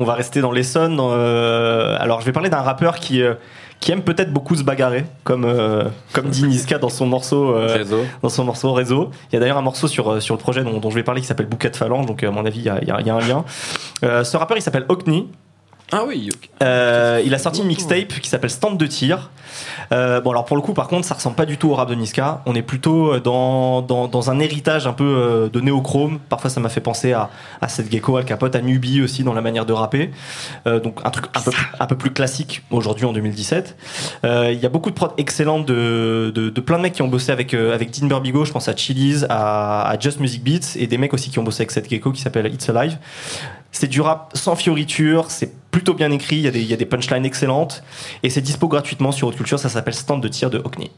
On va rester dans l'Essonne. Euh, alors, je vais parler d'un rappeur qui, euh, qui aime peut-être beaucoup se bagarrer, comme, euh, comme dit Niska dans son morceau Réseau. dans son morceau réseau. Il y a d'ailleurs un morceau sur, sur le projet dont, dont je vais parler qui s'appelle Bouquet de Phalange, donc à mon avis, il y a, il y a- un lien. Ce rappeur, il s'appelle Hockney. Ah oui. Euh, il a sorti une mixtape qui s'appelle Stand de tir. Euh, bon alors pour le coup par contre ça ressemble pas du tout au rap de Niska. On est plutôt dans, dans, dans un héritage un peu euh, de néochrome. Parfois ça m'a fait penser à, à cette gecko, Al Capote, à Nubi aussi dans la manière de rapper. Euh, donc un truc un peu, un peu plus classique aujourd'hui en 2017. Euh, Il y a beaucoup de prods excellentes de, de, de plein de mecs qui ont bossé avec, euh, avec Dean Burbigo. Je pense à Chili's, à, à Just Music Beats et des mecs aussi qui ont bossé avec cette gecko qui s'appelle It's Alive. C'est du rap sans fioriture, c'est plutôt bien écrit, il y, a des- punchlines excellentes et c'est dispo gratuitement sur Haute Culture, ça s'appelle Stand de tir de Hockney.